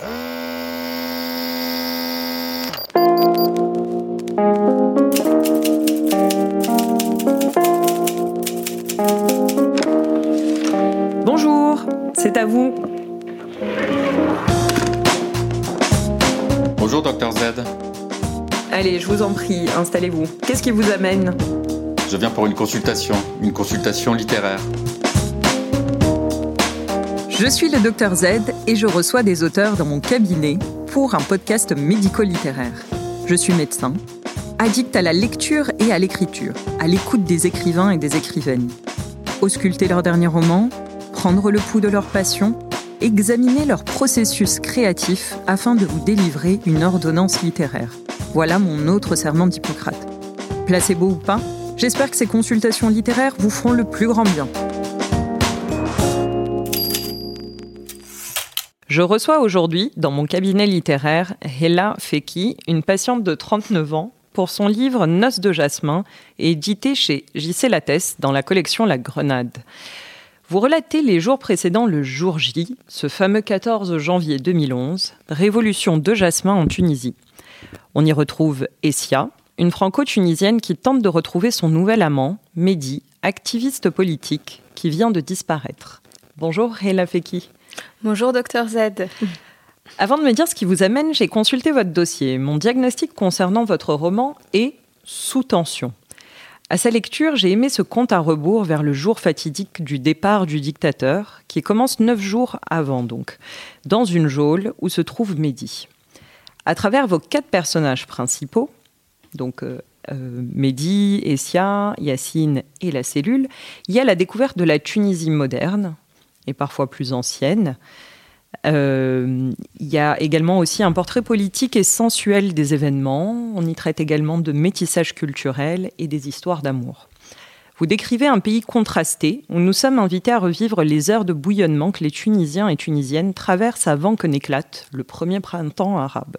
Bonjour, c'est à vous. Bonjour, docteur Z. Allez, je vous en prie, installez-vous. Qu'est-ce qui vous amène? Je viens pour une consultation, une consultation littéraire. Je suis le docteur Z et je reçois des auteurs dans mon cabinet pour un podcast médico-littéraire. Je suis médecin, addict à la lecture et à l'écriture, à l'écoute des écrivains et des écrivaines. Ausculter leurs derniers romans, prendre le pouls de leur passion, examiner leur processus créatif afin de vous délivrer une ordonnance littéraire. Voilà mon autre serment d'Hippocrate. Placebo ou pas, j'espère que ces consultations littéraires vous feront le plus grand bien. Je reçois aujourd'hui, dans mon cabinet littéraire, Hela Feki, une patiente de 39 ans, pour son livre Noces de jasmin, édité chez JC Lattès dans la collection La Grenade. Vous relatez les jours précédant le jour J, ce fameux 14 janvier 2011, révolution de jasmin en Tunisie. On y retrouve Essia, une franco-tunisienne qui tente de retrouver son nouvel amant, Mehdi, activiste politique, qui vient de disparaître. Bonjour Hela Feki. Bonjour docteur Z. Avant de me dire ce qui vous amène, j'ai consulté votre dossier. Mon diagnostic concernant votre roman est sous tension. À sa lecture, j'ai aimé ce compte à rebours vers le jour fatidique du départ du dictateur, qui commence neuf jours avant donc, dans une geôle où se trouve Mehdi. À travers vos quatre personnages principaux, donc euh, euh, Mehdi, Essia, Yacine et la cellule, il y a la découverte de la Tunisie moderne, et parfois plus ancienne, euh, il y a également aussi un portrait politique et sensuel des événements. On y traite également de métissage culturel et des histoires d'amour. Vous décrivez un pays contrasté où nous sommes invités à revivre les heures de bouillonnement que les Tunisiens et Tunisiennes traversent avant que n'éclate le premier printemps arabe.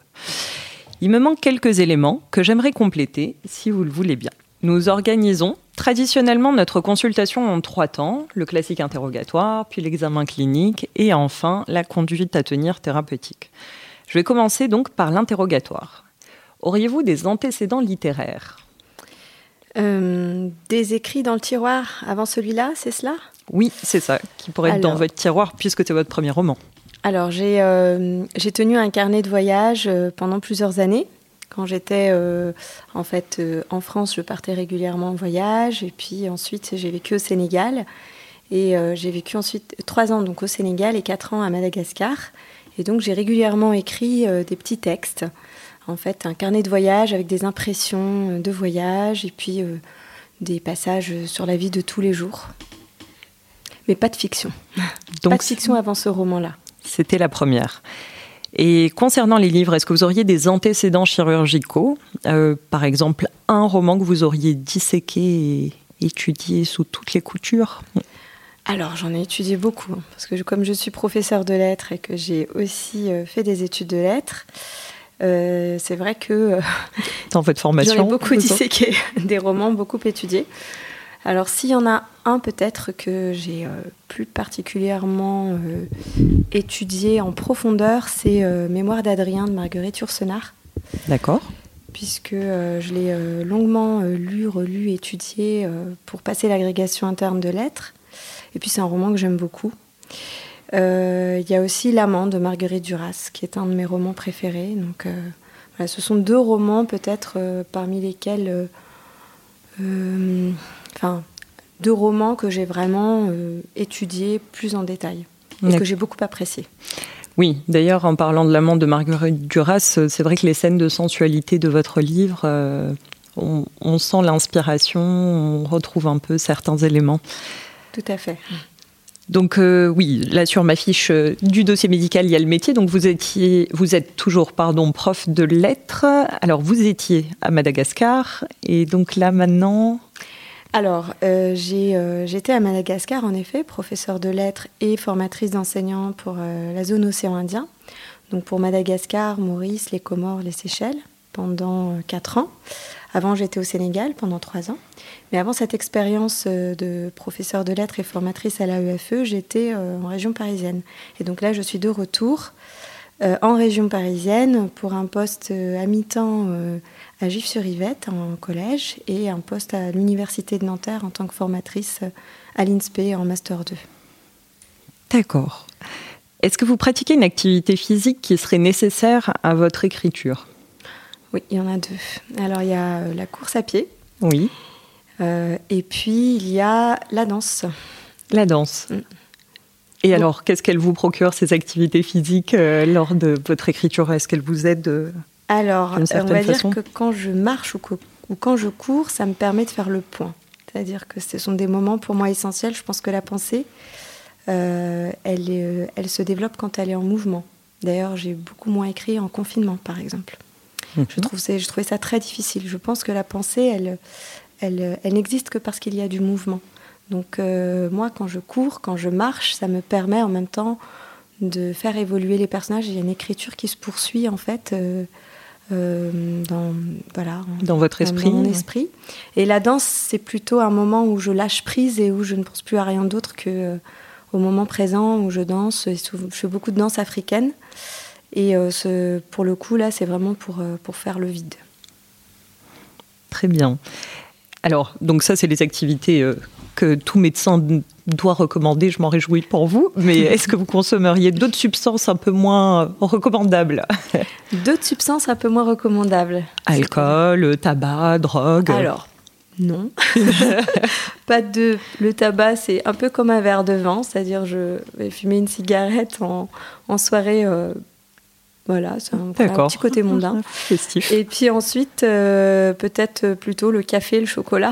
Il me manque quelques éléments que j'aimerais compléter si vous le voulez bien. Nous organisons traditionnellement notre consultation en trois temps, le classique interrogatoire, puis l'examen clinique et enfin la conduite à tenir thérapeutique. Je vais commencer donc par l'interrogatoire. Auriez-vous des antécédents littéraires? Euh, Des écrits dans le tiroir avant celui-là, c'est cela? Oui, c'est ça, qui pourrait être dans votre tiroir puisque c'est votre premier roman. Alors j'ai euh, tenu un carnet de voyage euh, pendant plusieurs années quand j'étais euh, en fait euh, en France, je partais régulièrement en voyage et puis ensuite j'ai vécu au Sénégal et euh, j'ai vécu ensuite trois ans donc au Sénégal et quatre ans à Madagascar et donc j'ai régulièrement écrit des petits textes, en fait un carnet de voyage avec des impressions de voyage et puis des passages sur la vie de tous les jours, mais pas de fiction. Donc, pas de fiction avant ce roman-là. C'était la première. Et concernant les livres, est-ce que vous auriez des antécédents chirurgicaux euh, Par exemple, un roman que vous auriez disséqué et étudié sous toutes les coutures alors j'en ai étudié beaucoup, hein, parce que comme je suis professeur de lettres et que j'ai aussi euh, fait des études de lettres, euh, c'est vrai que dans votre formation, j'en ai beaucoup disséqué des romans, beaucoup étudiés. Alors s'il y en a un peut-être que j'ai euh, plus particulièrement euh, étudié en profondeur, c'est euh, Mémoire d'Adrien de Marguerite Yourcenar. D'accord. Puisque je l'ai longuement lu, relu, étudié pour passer l'agrégation interne de lettres. Et puis c'est un roman que j'aime beaucoup. Il y a aussi L'amant de Marguerite Duras, qui est un de mes romans préférés. Donc voilà, ce sont deux romans peut-être parmi lesquels enfin, deux romans que j'ai vraiment euh, étudiés plus en détail et que j'ai beaucoup apprécié. Oui, d'ailleurs, en parlant de l'amant de Marguerite Duras, euh, c'est vrai que les scènes de sensualité de votre livre, euh, on, sent l'inspiration, on retrouve un peu certains éléments. Tout à fait. Donc oui, là sur ma fiche du dossier médical, il y a le métier. Donc vous étiez, vous êtes toujours, pardon, prof de lettres. Alors vous étiez à Madagascar et donc là maintenant. Alors, euh, euh, j'étais à Madagascar, en effet, professeur de lettres et formatrice d'enseignants pour euh, la zone océan Indien. Donc pour Madagascar, Maurice, les Comores, les Seychelles, pendant quatre ans. Avant, j'étais au Sénégal pendant trois ans. Mais avant cette expérience de professeur de lettres et formatrice à l'AEFE, j'étais en région parisienne. Et donc là, je suis de retour en région parisienne pour un poste à mi-temps à Gif-sur-Yvette en collège et un poste à l'université de Nanterre en tant que formatrice à l'INSPE en master 2. D'accord. Est-ce que vous pratiquez une activité physique qui serait nécessaire à votre écriture? Oui, il y en a deux. Alors il y a la course à pied. Oui. et puis il y a la danse. La danse. Mm. Et alors, qu'est-ce qu'elle vous procure, ces activités physiques, euh, lors de votre écriture? Est-ce qu'elle vous aide euh, Alors, on va dire que quand je marche ou, quand je cours, ça me permet de faire le point. C'est-à-dire que ce sont des moments pour moi essentiels. Je pense que la pensée, euh, elle, elle se développe quand elle est en mouvement. D'ailleurs, j'ai beaucoup moins écrit en confinement, par exemple. Mhm. Je, trouve, je trouvais ça très difficile. Je pense que la pensée, elle, elle, elle n'existe que parce qu'il y a du mouvement. Donc euh, moi, quand je cours, quand je marche, ça me permet en même temps de faire évoluer les personnages. Il y a une écriture qui se poursuit en fait euh, euh, dans voilà dans votre esprit. mon esprit. Et la danse, c'est plutôt un moment où je lâche prise et où je ne pense plus à rien d'autre que au moment présent où je danse. Je fais beaucoup de danse africaine. Et pour le coup, là, c'est vraiment pour, pour faire le vide. Très bien. Alors, donc ça, c'est les activités que tout médecin doit recommander, je m'en réjouis pour vous, mais est-ce que vous consommeriez d'autres substances un peu moins recommandables? D'autres substances un peu moins recommandables Alcool, tabac, drogue Alors, non. pas de. Le tabac, c'est un peu comme un verre de vin, c'est-à-dire je vais fumer une cigarette en, soirée. Euh, voilà, c'est un, petit côté mondain. Festif. Et puis ensuite, euh, peut-être plutôt le café, le chocolat.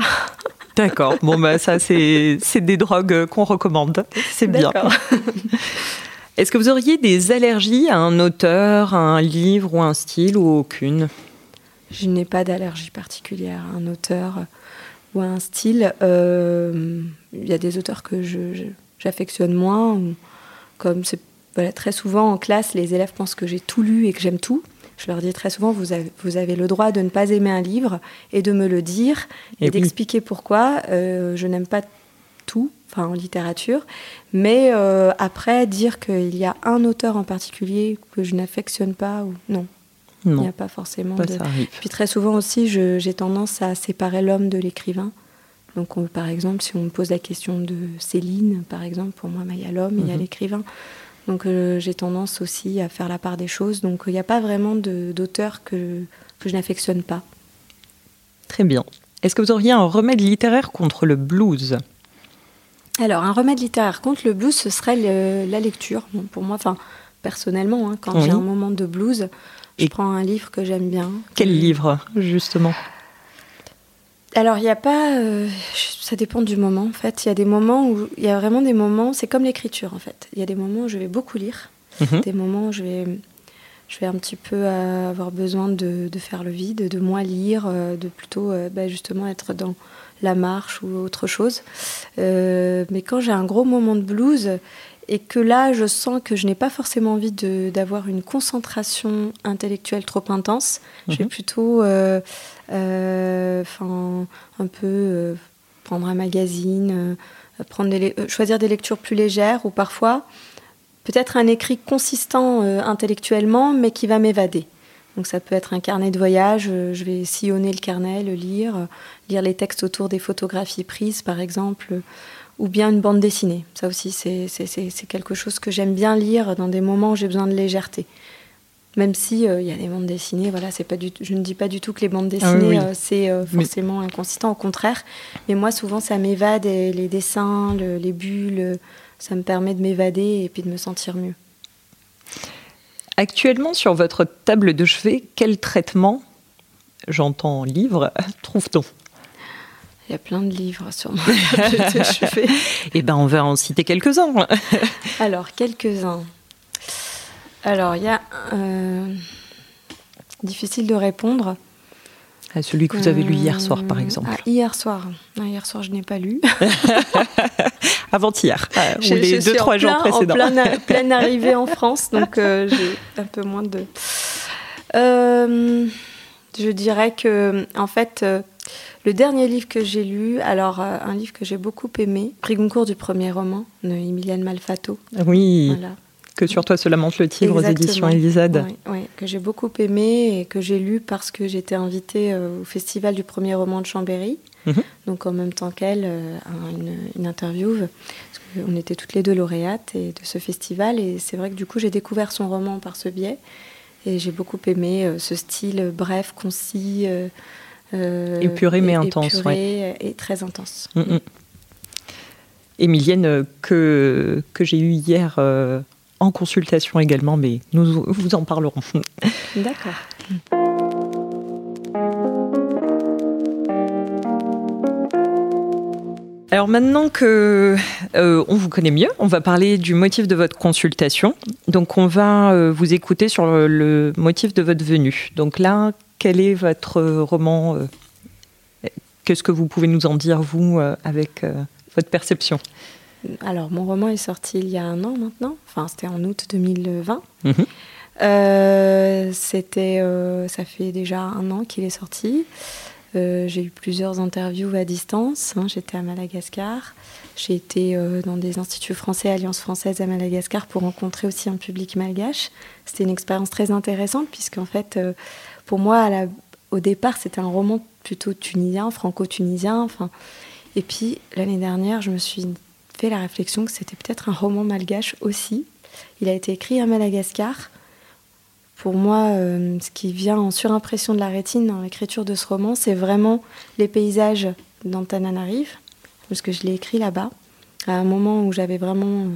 D'accord. Bon, bah, ça, c'est des drogues qu'on recommande. C'est bien. Est-ce que vous auriez des allergies à un auteur, à un livre ou un style ou aucune? Je n'ai pas d'allergie particulière à un auteur ou à un style. Euh, il y a des auteurs que j'affectionne moins. Comme voilà, très souvent en classe, les élèves pensent que j'ai tout lu et que j'aime tout. Je leur dis très souvent, vous avez, vous avez, le droit de ne pas aimer un livre et de me le dire et, d'expliquer pourquoi. Euh, je n'aime pas tout, enfin en littérature, mais euh, après dire qu'il y a un auteur en particulier que je n'affectionne pas ou non. Il n'y a pas forcément de. Puis très souvent aussi, j'ai tendance à séparer l'homme de l'écrivain. Donc, par exemple, si on me pose la question de Céline, par exemple, pour moi, il y a l'homme, il y a mhm. l'écrivain. Donc euh, j'ai tendance aussi à faire la part des choses. Donc il n'y a pas vraiment d'auteur que, que je n'affectionne pas. Très bien. Est-ce que vous auriez un remède littéraire contre le blues? Alors un remède littéraire contre le blues, ce serait la lecture. pour moi, enfin personnellement, hein, quand j'ai un moment de blues, je prends un livre que j'aime bien. Quel livre, justement? Alors, il n'y a pas. Euh, ça dépend du moment, en fait. Il y a des moments où. Il y a vraiment des moments. C'est comme l'écriture, en fait. Il y a des moments où je vais beaucoup lire. Mhm. Des moments où je vais. Je vais un petit peu avoir besoin de, faire le vide, de moins lire, euh, de plutôt euh, bah, justement être dans la marche ou autre chose. mais quand j'ai un gros moment de blues et que là, je sens que je n'ai pas forcément envie d'avoir une concentration intellectuelle trop intense. Je vais mhm. plutôt, euh, euh, un peu euh, prendre un magazine, prendre choisir des lectures plus légères ou parfois peut-être un écrit consistant intellectuellement, mais qui va m'évader. Donc ça peut être un carnet de voyage, je vais sillonner le carnet, le lire, lire les textes autour des photographies prises, par exemple ou bien une bande dessinée. Ça aussi, c'est quelque chose que j'aime bien lire dans des moments où j'ai besoin de légèreté. Même si euh, il y a des bandes dessinées, voilà, c'est pas du je ne dis pas du tout que les bandes ah dessinées euh, c'est euh, forcément inconsistant, au contraire. Mais moi, souvent, ça m'évade et les dessins, les bulles, ça me permet de m'évader et puis de me sentir mieux. Actuellement, sur votre table de chevet, quel traitement, j'entends livre, trouve-t-on? Il y a plein de livres sur moi. je Eh ben, on va en citer quelques-uns. Alors, quelques-uns. Alors, il y a. Euh, difficile de répondre. À celui que vous avez lu hier soir, par euh, exemple. Ah, hier soir. hier soir, je n'ai pas lu. Avant-hier, euh, ou les deux, trois jours précédents. En pleine, arrivée en France, donc j'ai un peu moins de. je dirais que, en fait, le dernier livre que j'ai lu, alors euh, un livre que j'ai beaucoup aimé, Prix Goncourt du premier roman de Emilienne Malfato. Oui. Que sur toi se lamente le tigre aux éditions Elisade. Oui, que j'ai beaucoup aimé et que j'ai lu parce que j'étais invitée au festival du premier roman de Chambéry. Mhm. Donc en même temps qu'elle, une, une, interview. Parce on était toutes les deux lauréates et de ce festival. Et c'est vrai que du coup, j'ai découvert son roman par ce biais. Et j'ai beaucoup aimé ce style bref, concis. Euh, épuré mais intense. et très intense. Mm, mm. Émilienne, euh, que, que j'ai eu hier euh, en consultation également, mais nous vous en parlerons. D'accord. Alors maintenant que on vous connaît mieux, on va parler du motif de votre consultation. Donc on va vous écouter sur le motif de votre venue. Donc là, quel est votre roman euh, Qu'est-ce que vous pouvez nous en dire, vous, euh, avec euh, votre perception? Alors, mon roman est sorti il y a un an maintenant. Enfin, c'était en août 2020. Mhm. c'était, ça fait déjà un an qu'il est sorti. j'ai eu plusieurs interviews à distance. Hein. J'étais à Madagascar. J'ai été dans des instituts français, Alliance française à Madagascar, pour rencontrer aussi un public malgache. C'était une expérience très intéressante, puisqu'en fait, pour moi, au départ, c'était un roman plutôt tunisien, franco-tunisien. Enfin, et puis, l'année dernière, je me suis fait la réflexion que c'était peut-être un roman malgache aussi. Il a été écrit à Madagascar. Pour moi, euh, ce qui vient en surimpression de la rétine dans l'écriture de ce roman, c'est vraiment les paysages d'Antananarive, parce que je l'ai écrit là-bas, à un moment où j'avais vraiment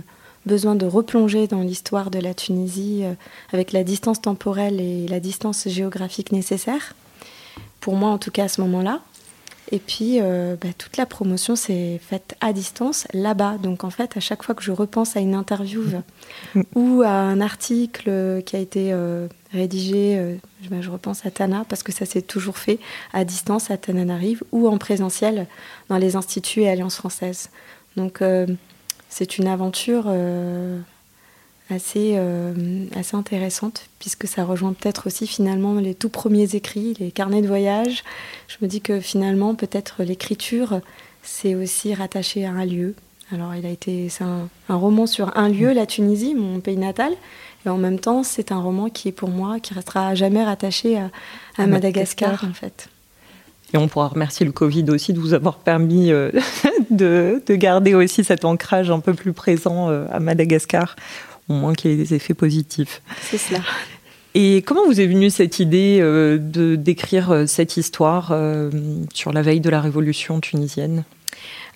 besoin de replonger dans l'histoire de la Tunisie euh, avec la distance temporelle et la distance géographique nécessaire, pour moi en tout cas à ce moment-là. Et puis, euh, bah, toute la promotion s'est faite à distance, là-bas. Donc, en fait, à chaque fois que je repense à une interview mm. ou à un article qui a été euh, rédigé, bah, je repense à Tana, parce que ça s'est toujours fait à distance à Tananarive ou en présentiel dans les instituts et alliances françaises. Donc, c'est une aventure euh, assez, euh, assez intéressante, puisque ça rejoint peut-être aussi finalement les tout premiers écrits, les carnets de voyage. Je me dis que finalement, peut-être l'écriture, c'est aussi rattaché à un lieu. Alors, il a été, c'est un, roman sur un lieu, la Tunisie, mon pays natal, et en même temps, c'est un roman qui est pour moi, qui restera jamais rattaché à, Madagascar, en fait. Et on pourra remercier le Covid aussi de vous avoir permis euh, de, garder aussi cet ancrage un peu plus présent euh, à Madagascar, au moins qu'il y ait des effets positifs. C'est cela. Et comment vous est venue cette idée euh, de d'écrire cette histoire sur la veille de la révolution tunisienne?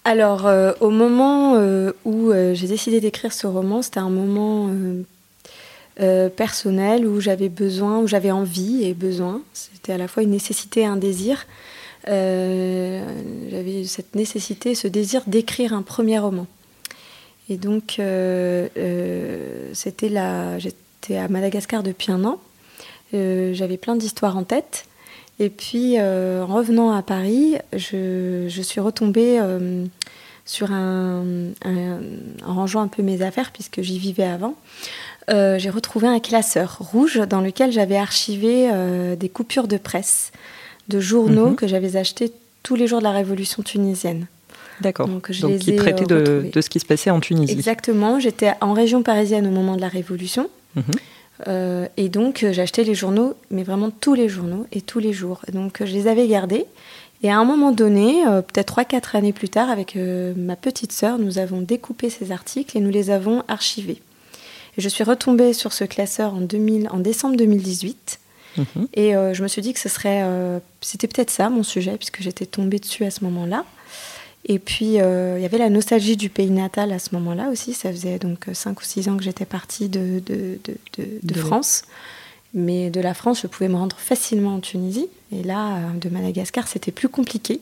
Alors, au moment où j'ai décidé d'écrire ce roman, c'était un moment personnel où j'avais besoin, où j'avais envie et besoin. C'était à la fois une nécessité et un désir euh, j'avais cette nécessité, ce désir d'écrire un premier roman. Et donc, euh, euh, c'était là, j'étais à Madagascar depuis un an. J'avais plein d'histoires en tête. Et puis, en revenant à Paris, je, suis retombée sur un, en rangeant un peu mes affaires, puisque j'y vivais avant. j'ai retrouvé un classeur rouge dans lequel j'avais archivé des coupures de presse de journaux mhm. que j'avais achetés tous les jours de la révolution tunisienne. D'accord. Donc, je les qui traitaient de, de, ce qui se passait en Tunisie. Exactement. J'étais en région parisienne au moment de la révolution. Mhm. Euh, et donc, euh, j'achetais les journaux, mais vraiment tous les journaux et tous les jours. Donc, je les avais gardés. Et à un moment donné, euh, peut-être 3-4 années plus tard, avec ma petite sœur, nous avons découpé ces articles et nous les avons archivés. Et je suis retombée sur ce classeur en, 2000, en décembre 2018. Mhm. Et euh, je me suis dit que ce serait, euh, c'était peut-être ça mon sujet, puisque j'étais tombée dessus à ce moment-là. Et puis, euh, il y avait la nostalgie du pays natal à ce moment-là aussi. Ça faisait donc 5 ou 6 ans que j'étais partie de, de, de, France. Mais de la France, je pouvais me rendre facilement en Tunisie. Et là, de Madagascar, c'était plus compliqué.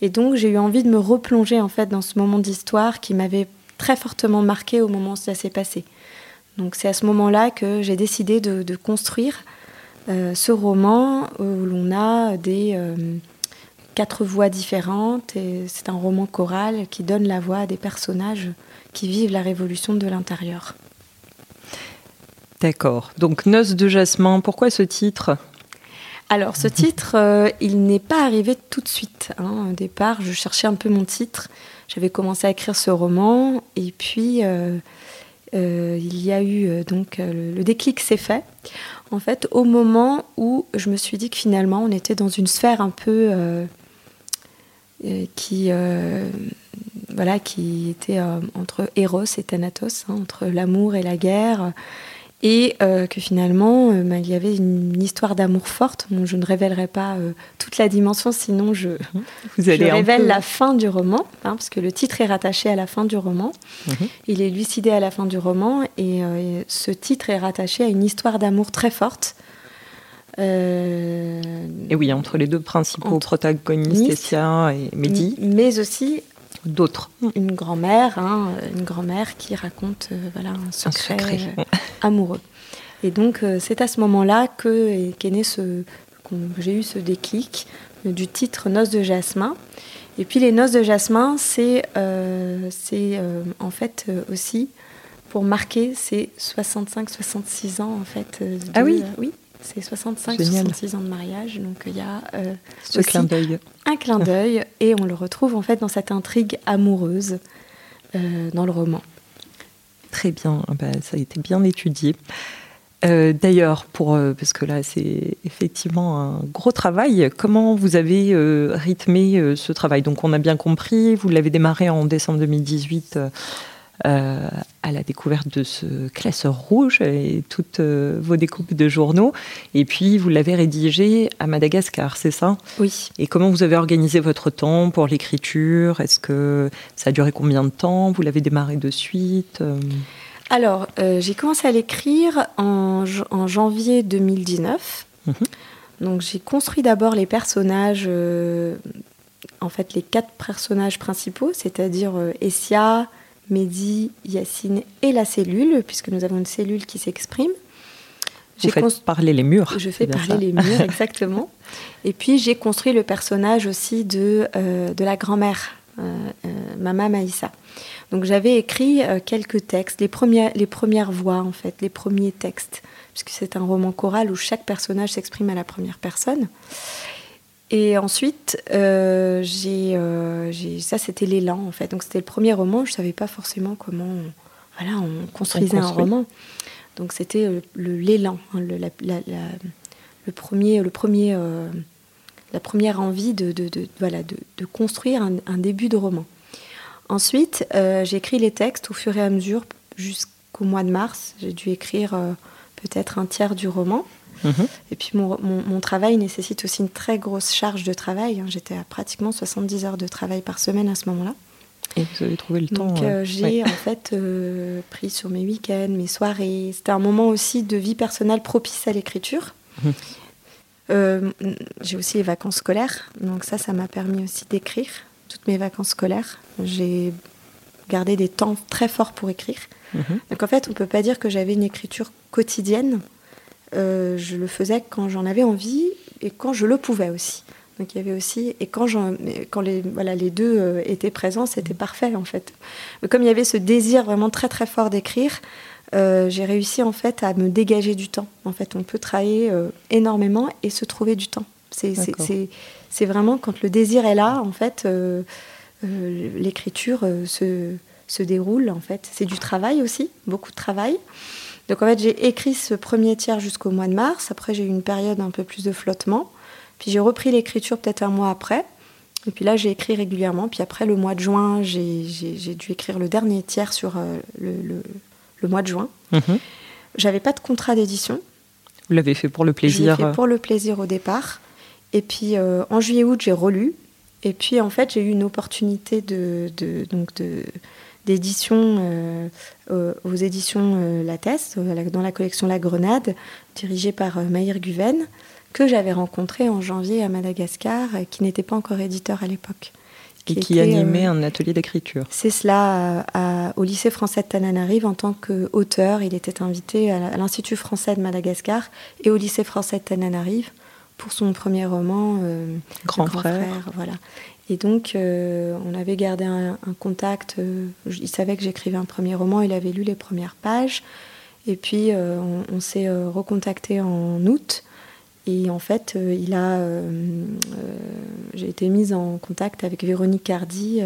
Et donc, j'ai eu envie de me replonger en fait dans ce moment d'histoire qui m'avait très fortement marqué au moment où ça s'est passé. Donc, c'est à ce moment-là que j'ai décidé de, construire euh, ce roman où l'on a des euh, quatre voix différentes et c'est un roman choral qui donne la voix à des personnages qui vivent la révolution de l'intérieur. D'accord. Donc Noces de Jasmin, pourquoi ce titre? Alors, ce titre, euh, il n'est pas arrivé tout de suite. Hein. Au départ, je cherchais un peu mon titre. J'avais commencé à écrire ce roman, et puis il y a eu donc le, déclic s'est fait. En fait, au moment où je me suis dit que finalement, on était dans une sphère un peu qui voilà, qui était entre Eros et Thanatos, hein, entre l'amour et la guerre, et euh, que finalement euh, bah, il y avait une histoire d'amour forte. je ne révélerai pas euh, toute la dimension, sinon je, Vous allez révèle la fin du roman, hein, parce que le titre est rattaché à la fin du roman. Mhm. Il est lucidé à la fin du roman, et ce titre est rattaché à une histoire d'amour très forte. Et oui, entre les deux principaux protagonistes, Essia et Mehdi. Mais aussi d'autres. Une grand-mère, hein, une grand-mère qui raconte euh, voilà, un secret, euh, amoureux. Et donc, euh, c'est à ce moment-là que qu'est né ce, j'ai eu ce déclic du titre Noces de Jasmin. Et puis, les Noces de Jasmin, c'est c'est en fait aussi pour marquer ces 65-66 ans, en fait. ah oui Oui, c'est 65-66 ans de mariage, donc il y a euh, ce clin d'œil. Un clin d'œil, et on le retrouve en fait dans cette intrigue amoureuse euh, dans le roman. Très bien, ah bah, ça a été bien étudié. Euh, d'ailleurs, pour parce que là c'est effectivement un gros travail. Comment vous avez rythmé ce travail? Donc on a bien compris, vous l'avez démarré en décembre 2018 euh, à la découverte de ce classeur rouge et toutes euh, vos découpes de journaux. Et puis, vous l'avez rédigé à Madagascar, c'est ça? Oui. Et comment vous avez organisé votre temps pour l'écriture? Est-ce que ça a duré combien de temps? Vous l'avez démarré de suite Alors, euh, j'ai commencé à l'écrire en, janvier 2019. Mhm. Donc, j'ai construit d'abord les personnages en fait les quatre personnages principaux, c'est-à-dire Essia, Mehdi, Yacine et la cellule, puisque nous avons une cellule qui s'exprime. Vous faites parler les murs. Je fais parler les murs, exactement. Et puis j'ai construit le personnage aussi de, euh, de la grand-mère, euh, euh, Mama Maïssa. Donc j'avais écrit quelques textes, les premières, les premières voix en fait, les premiers textes, puisque c'est un roman choral où chaque personnage s'exprime à la première personne. Et ensuite, euh, euh, ça c'était l'élan en fait. Donc c'était le premier roman. Je savais pas forcément comment, voilà, on construisait un roman. Donc c'était euh, le, l'élan, hein, le, le premier, le premier, la première envie de, de, de voilà, de, de construire un, un, début de roman. Ensuite, j'ai écrit les textes au fur et à mesure jusqu'au mois de mars. J'ai dû écrire peut-être un tiers du roman. Mhm. Et puis mon, travail nécessite aussi une très grosse charge de travail. Hein. J'étais à pratiquement 70 heures de travail par semaine à ce moment-là. Et vous avez trouvé le temps Donc euh, j'ai en fait euh, pris sur mes week-ends, mes soirées. C'était un moment aussi de vie personnelle propice à l'écriture. Mhm. Euh, j'ai aussi les vacances scolaires, donc ça, ça m'a permis aussi d'écrire toutes mes vacances scolaires. J'ai gardé des temps très forts pour écrire. Mhm. Donc en fait, on peut pas dire que j'avais une écriture quotidienne. Euh, je le faisais quand j'en avais envie et quand je le pouvais aussi. Donc il y avait aussi et quand, quand les voilà les deux euh, étaient présents, c'était parfait en fait. comme il y avait ce désir vraiment très très fort d'écrire, euh, j'ai réussi en fait à me dégager du temps. En fait, on peut travailler énormément et se trouver du temps. C'est vraiment quand le désir est là, en fait, l'écriture se, se déroule. En fait, c'est du travail aussi, beaucoup de travail. Donc en fait, j'ai écrit ce premier tiers jusqu'au mois de mars. Après, j'ai eu une période un peu plus de flottement. Puis j'ai repris l'écriture peut-être un mois après. Et puis là, j'ai écrit régulièrement. Puis après, le mois de juin, j'ai dû écrire le dernier tiers sur euh, le, mois de juin. Mhm. J'avais pas de contrat d'édition. Vous l'avez fait pour le plaisir Je fait euh. pour le plaisir au départ. Et puis euh, en juillet-août, j'ai relu. Et puis en fait, j'ai eu une opportunité de, de donc de d'édition euh, aux éditions euh, La Teste, dans la collection La Grenade, dirigée par euh, Maïr Guven, que j'avais rencontré en janvier à Madagascar, qui n'était pas encore éditeur à l'époque. Et qui animait un atelier d'écriture. C'est cela au lycée français de Tananarive en tant qu'auteur. Il était invité à l'Institut français de Madagascar et au lycée français de Tananarive pour son premier roman Grand, frère. Voilà. Et donc, euh, on avait gardé un, contact. Euh, il savait que j'écrivais un premier roman, il avait lu les premières pages. Et puis, euh, on, s'est recontacté en août. Et en fait, il a, j'ai été mise en contact avec Véronique Hardy,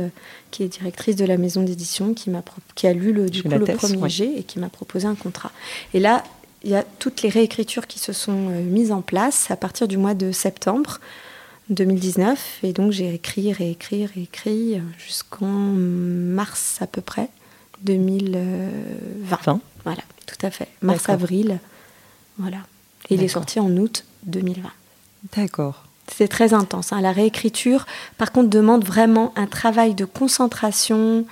qui est directrice de la maison d'édition, qui, m'a, qui a lu le, du coup, le premier G et qui m'a proposé un contrat. Et là, il y a toutes les réécritures qui se sont mises en place à partir du mois de septembre. 2019. Et donc j'ai écrit, réécrit, réécrit jusqu'en mars à peu près 2020. Voilà, tout à fait. Mars-avril. Voilà. Et il est sorti en août 2020. D'accord. C'est très intense. Hein. La réécriture, par contre, demande vraiment un travail de concentration,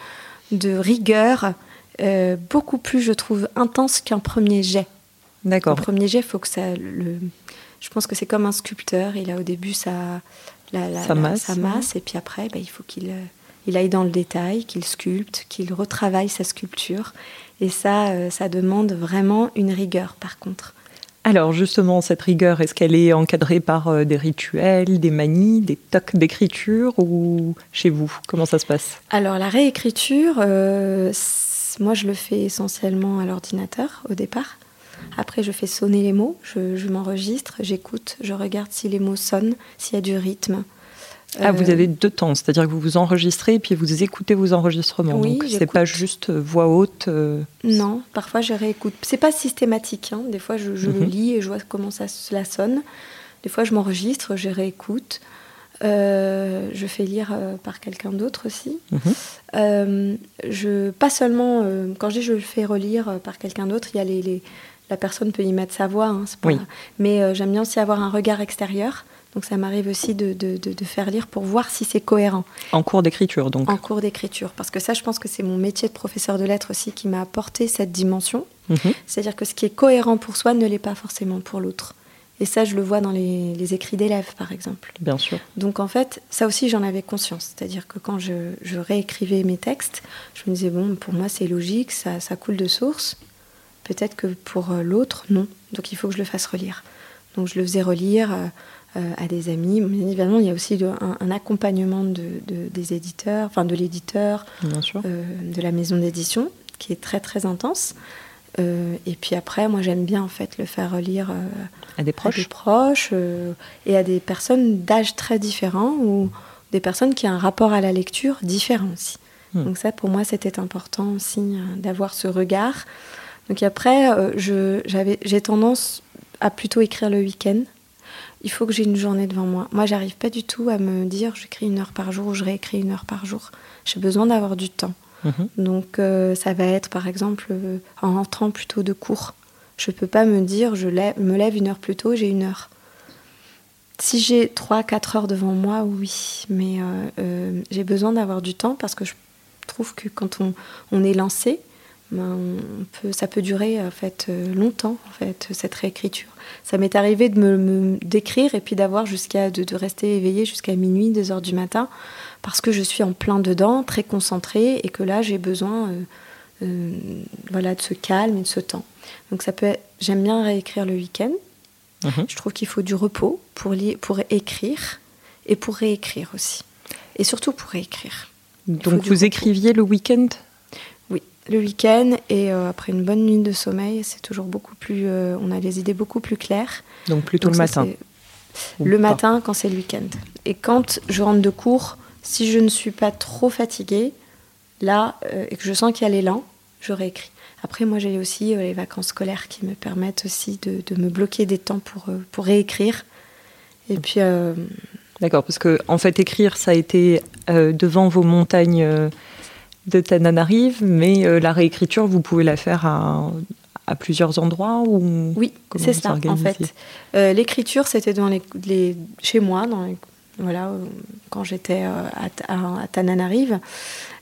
de rigueur, euh, beaucoup plus, je trouve, intense qu'un premier jet. D'accord. Un premier jet, faut que ça. Le, je pense que c'est comme un sculpteur. Il a au début sa, sa masse, et puis après, bah, il faut qu'il euh, il aille dans le détail, qu'il sculpte, qu'il retravaille sa sculpture. Et ça, euh, ça demande vraiment une rigueur, par contre. Alors justement, cette rigueur, est-ce qu'elle est encadrée par euh, des rituels, des manies, des tocs d'écriture ou chez vous Comment ça se passe? Alors la réécriture, moi je le fais essentiellement à l'ordinateur au départ. Après, je fais sonner les mots, je, m'enregistre, j'écoute, je regarde si les mots sonnent, s'il y a du rythme. Ah, vous euh, avez deux temps, c'est-à-dire que vous vous enregistrez et puis vous écoutez vos enregistrements. Oui, Donc c'est pas juste euh, voix haute. Euh, non, parfois je réécoute. C'est pas systématique. Hein. Des fois je, le mhm. lis et je vois comment ça, cela sonne. Des fois je m'enregistre, je réécoute. je fais lire par quelqu'un d'autre aussi. Mhm. je, pas seulement, quand je dis je le fais relire par quelqu'un d'autre, il y a les, la personne peut y mettre sa voix, hein, mais euh, j'aime bien aussi avoir un regard extérieur. Donc ça m'arrive aussi de, de, faire lire pour voir si c'est cohérent. En cours d'écriture, donc. En cours d'écriture, parce que ça, je pense que c'est mon métier de professeur de lettres aussi qui m'a apporté cette dimension. Mhm. C'est-à-dire que ce qui est cohérent pour soi ne l'est pas forcément pour l'autre. Et ça, je le vois dans les, écrits d'élèves, par exemple. Bien sûr. Donc en fait, ça aussi, j'en avais conscience. C'est-à-dire que quand je, je, réécrivais mes textes, je me disais, bon, pour moi, c'est logique, ça, ça coule de source. Peut-être que pour euh, l'autre, non. Donc il faut que je le fasse relire. Donc je le faisais relire euh, euh, à des amis. Bien évidemment, il y a aussi un, accompagnement de, des éditeurs, enfin de l'éditeur, de la maison d'édition, qui est très très intense. et puis après, moi j'aime bien en fait le faire relire à des proches, à des proches et à des personnes d'âge très différents ou des personnes qui ont un rapport à la lecture différent aussi. Hmm. Donc ça, pour moi, c'était important aussi d'avoir ce regard. Donc après, euh, j'ai tendance à plutôt écrire le week-end. Il faut que j'ai une journée devant moi. Moi, j'arrive pas du tout à me dire j'écris une heure par jour ou je réécris une heure par jour. J'ai besoin d'avoir du temps. Mhm. Donc euh, ça va être par exemple euh, en rentrant plutôt de cours. Je peux pas me dire je me lève une heure plus tôt, j'ai une heure. Si j'ai 3-4 heures devant moi, oui, mais j'ai besoin d'avoir du temps parce que je trouve que quand on, on est lancé, ben, peut, ça peut durer en fait euh, longtemps en fait cette réécriture. Ça m'est arrivé de me, d'écrire et puis d'avoir jusqu'à de, rester éveillée jusqu'à minuit, 2 heures du matin, parce que je suis en plein dedans, très concentrée et que là j'ai besoin euh, euh, voilà de ce calme et de ce temps. Donc ça peut, j'aime bien réécrire le week-end. Mhm. Je trouve qu'il faut du repos pour pour écrire et pour réécrire aussi, et surtout pour réécrire. Donc vous écriviez le week-end? Le week-end et euh, après une bonne nuit de sommeil, c'est toujours beaucoup plus. Euh, on a les idées beaucoup plus claires. Donc plutôt le matin. Le matin quand c'est le week-end. Et quand je rentre de cours, si je ne suis pas trop fatiguée, là euh, et que je sens qu'il y a l'élan, je réécris. Après, moi, j'ai aussi les vacances scolaires qui me permettent aussi de, de me bloquer des temps pour, pour réécrire. Et puis. D'accord, parce que en fait, écrire, ça a été devant vos montagnes de Tananarive, mais euh, la réécriture, vous pouvez la faire à, plusieurs endroits ou Oui, c'est ça, en fait. Euh, l'écriture, c'était dans les, chez moi, dans voilà, quand j'étais euh, à, à, Tananarive.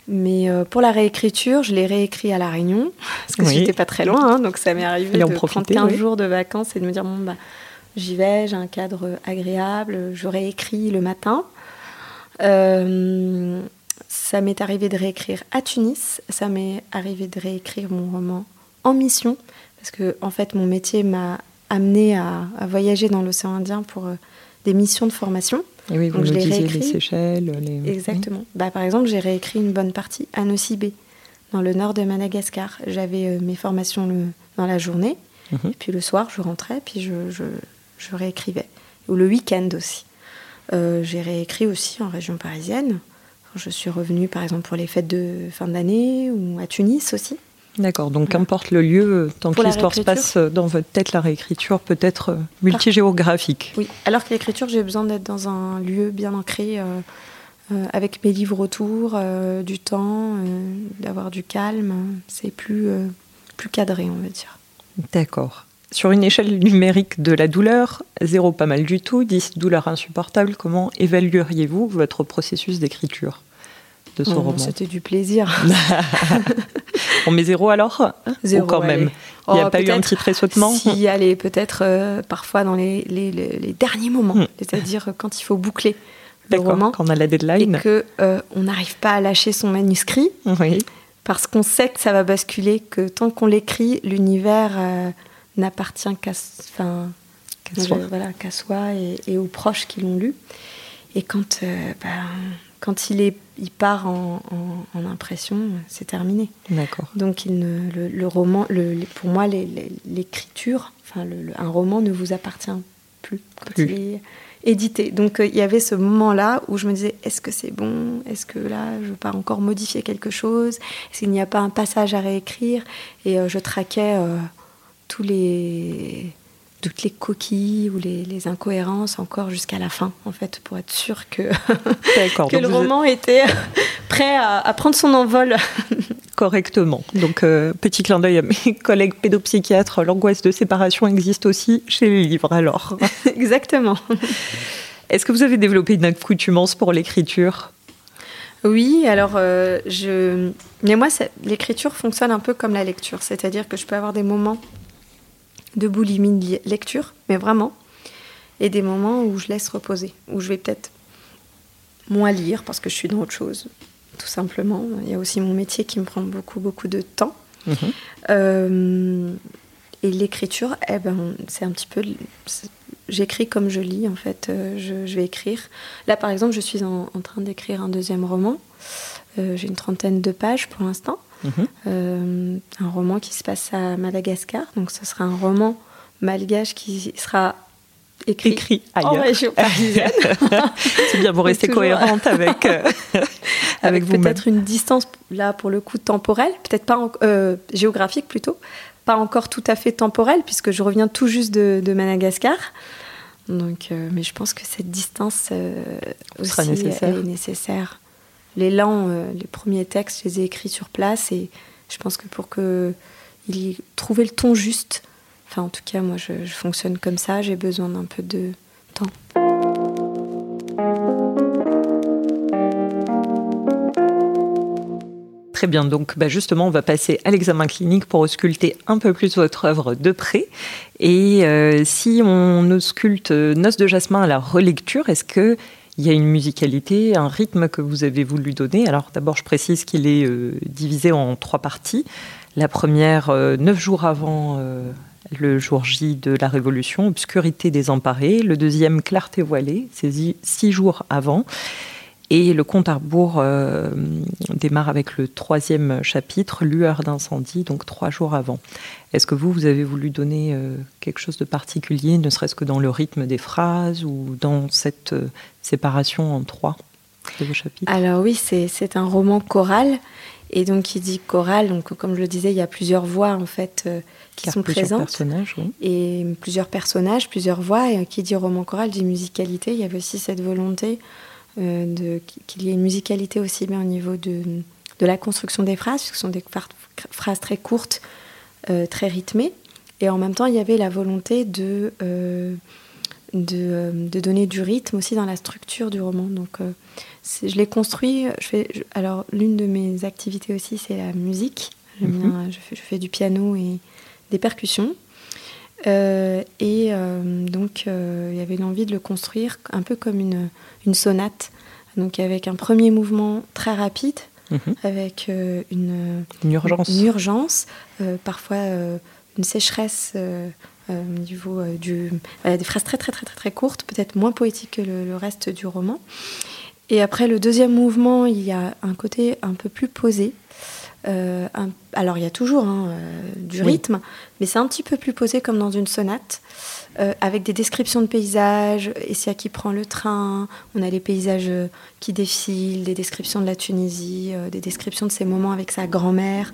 Mais pour la réécriture, je l'ai réécrit à La Réunion, parce que j'étais pas très loin, hein, donc ça m'est arrivé de prendre 15 jours de vacances et de me dire, bon, bah, j'y vais, j'ai un cadre agréable, je réécris le matin. Euh, ça m'est arrivé de réécrire à Tunis, ça m'est arrivé de réécrire mon roman en mission, parce que en fait mon métier m'a amené à, voyager dans l'océan Indien pour euh, des missions de formation. Et oui, vous Donc, je les Seychelles. Exactement. Bah, par exemple, j'ai réécrit une bonne partie à Nocibé, dans le nord de Madagascar. J'avais euh, mes formations le, dans la journée, mhm. et puis le soir, je rentrais, puis je, je réécrivais. Ou le week-end aussi. j'ai réécrit aussi en région parisienne. Je suis revenue, par exemple, pour les fêtes de fin d'année ou à Tunis aussi. D'accord, donc qu'importe le lieu, tant que l'histoire se passe dans votre tête, la réécriture peut être multigéographique. Oui, alors que l'écriture, j'ai besoin d'être dans un lieu bien ancré, avec mes livres autour, du temps, d'avoir du calme. C'est plus, plus cadré, on va dire. D'accord. Sur une échelle numérique de la douleur, zéro pas mal du tout, 10 douleur insupportable, comment évalueriez-vous votre processus d'écriture de ce oh, roman C'était du plaisir. On met zéro alors Zéro quand même. Il n'y a oh, pas eu un petit tressautement Si, allez, peut-être euh, parfois dans les, derniers moments, hmm. c'est-à-dire quand il faut boucler le roman. Quand on a la deadline. Et qu'on euh, n'arrive pas à lâcher son manuscrit. Oui parce qu'on sait que ça va basculer, que tant qu'on l'écrit, l'univers euh, n'appartient qu'à soi, voilà, qu'à soi et, aux proches qui l'ont lu. Et quand, euh, ben, quand il, est, il part en, impression, c'est terminé. D'accord. Donc il ne, le, roman, le, pour moi, l'écriture, enfin, un roman ne vous appartient plus. plus édité. Donc euh, il y avait ce moment-là où je me disais est-ce que c'est bon? Est-ce que là je veux pas encore modifier quelque chose? Est-ce qu'il n'y a pas un passage à réécrire? Et euh, je traquais tous les toutes les coquilles ou les, incohérences encore jusqu'à la fin, en fait, pour être sûr que, que le roman était prêt à, prendre son envol. Correctement. Donc, petit clin d'œil à mes collègues pédopsychiatres, l'angoisse de séparation existe aussi chez les livres, alors. Exactement. Est-ce que vous avez développé une accoutumance pour l'écriture? Oui, alors euh, je. Mais moi, l'écriture fonctionne un peu comme la lecture, c'est-à-dire que je peux avoir des moments de boulimie de lecture, mais vraiment, et des moments où je laisse reposer, où je vais peut-être moins lire parce que je suis dans autre chose, tout simplement. Il y a aussi mon métier qui me prend beaucoup, beaucoup de temps. Mhm. Euh, et l'écriture, eh ben, c'est un petit peu j'écris comme je lis, en fait. Euh, je, vais écrire. Là, par exemple, je suis en, train d'écrire un deuxième roman. Euh, j'ai une trentaine de pages pour l'instant. Euh, un roman qui se passe à Madagascar. Donc, ce sera un roman malgache qui sera écrit, écrit ailleurs. en région parisienne. C'est bien, vous restez cohérente avec, avec, vous Peut-être une distance, là, pour le coup, temporelle, peut-être pas géographique plutôt, pas encore tout à fait temporelle, puisque je reviens tout juste de, Madagascar. Donc, euh, mais je pense que cette distance euh, aussi nécessaire. est nécessaire. L'élan, euh, les premiers textes, je les ai écrits sur place et je pense que pour que il trouver le ton juste, enfin en tout cas moi je fonctionne comme ça, j'ai besoin d'un peu de temps. Très bien, donc bah, justement, on va passer à l'examen clinique pour ausculter un peu plus votre œuvre de près. Et euh, si on ausculte Noce de Jasmin à la relecture, est-ce qu'il y a une musicalité, un rythme que vous avez voulu donner Alors d'abord, je précise qu'il est euh, divisé en trois parties. La première, euh, neuf jours avant le jour J de la Révolution, Obscurité désemparée. Le deuxième, Clarté voilée, c'est six jours avant. Et le compte à rebours euh, démarre avec le troisième chapitre, Lueur d'incendie, donc trois jours avant. Est-ce que vous, vous avez voulu donner euh, quelque chose de particulier, ne serait-ce que dans le rythme des phrases ou dans cette euh, séparation en trois de vos chapitres? Alors oui, c'est un roman choral. Et donc, qui dit choral, donc comme je le disais, il y a plusieurs voix en fait qui sont présentes. Personnages, oui. Et plusieurs personnages, plusieurs voix. Et qui dit roman choral dit musicalité. Il y avait aussi cette volonté euh, qu'il y ait une musicalité aussi bien au niveau de, de la construction des phrases, ce sont des phrases très courtes, euh, très rythmées. Et en même temps, il y avait la volonté de, euh, de, de, donner du rythme aussi dans la structure du roman. Donc, je l'ai construit. Je fais, alors, l'une de mes activités aussi, c'est la musique. Mhm. je, fais, je, fais, du piano et des percussions. Et donc, il y avait l'envie de le construire un peu comme une, une sonate, donc avec un premier mouvement très rapide, mhm. avec euh, une, urgence, une urgence euh, parfois euh, une sécheresse au niveau du, des phrases très très très très très courtes, peut-être moins poétiques que le, reste du roman. Et après le deuxième mouvement, il y a un côté un peu plus posé, alors il y a toujours hein, du rythme, mais c'est un petit peu plus posé comme dans une sonate. avec des descriptions de paysages, Essia qui prend le train, on a les paysages qui défilent, des descriptions de la Tunisie, des descriptions de ses moments avec sa grand-mère,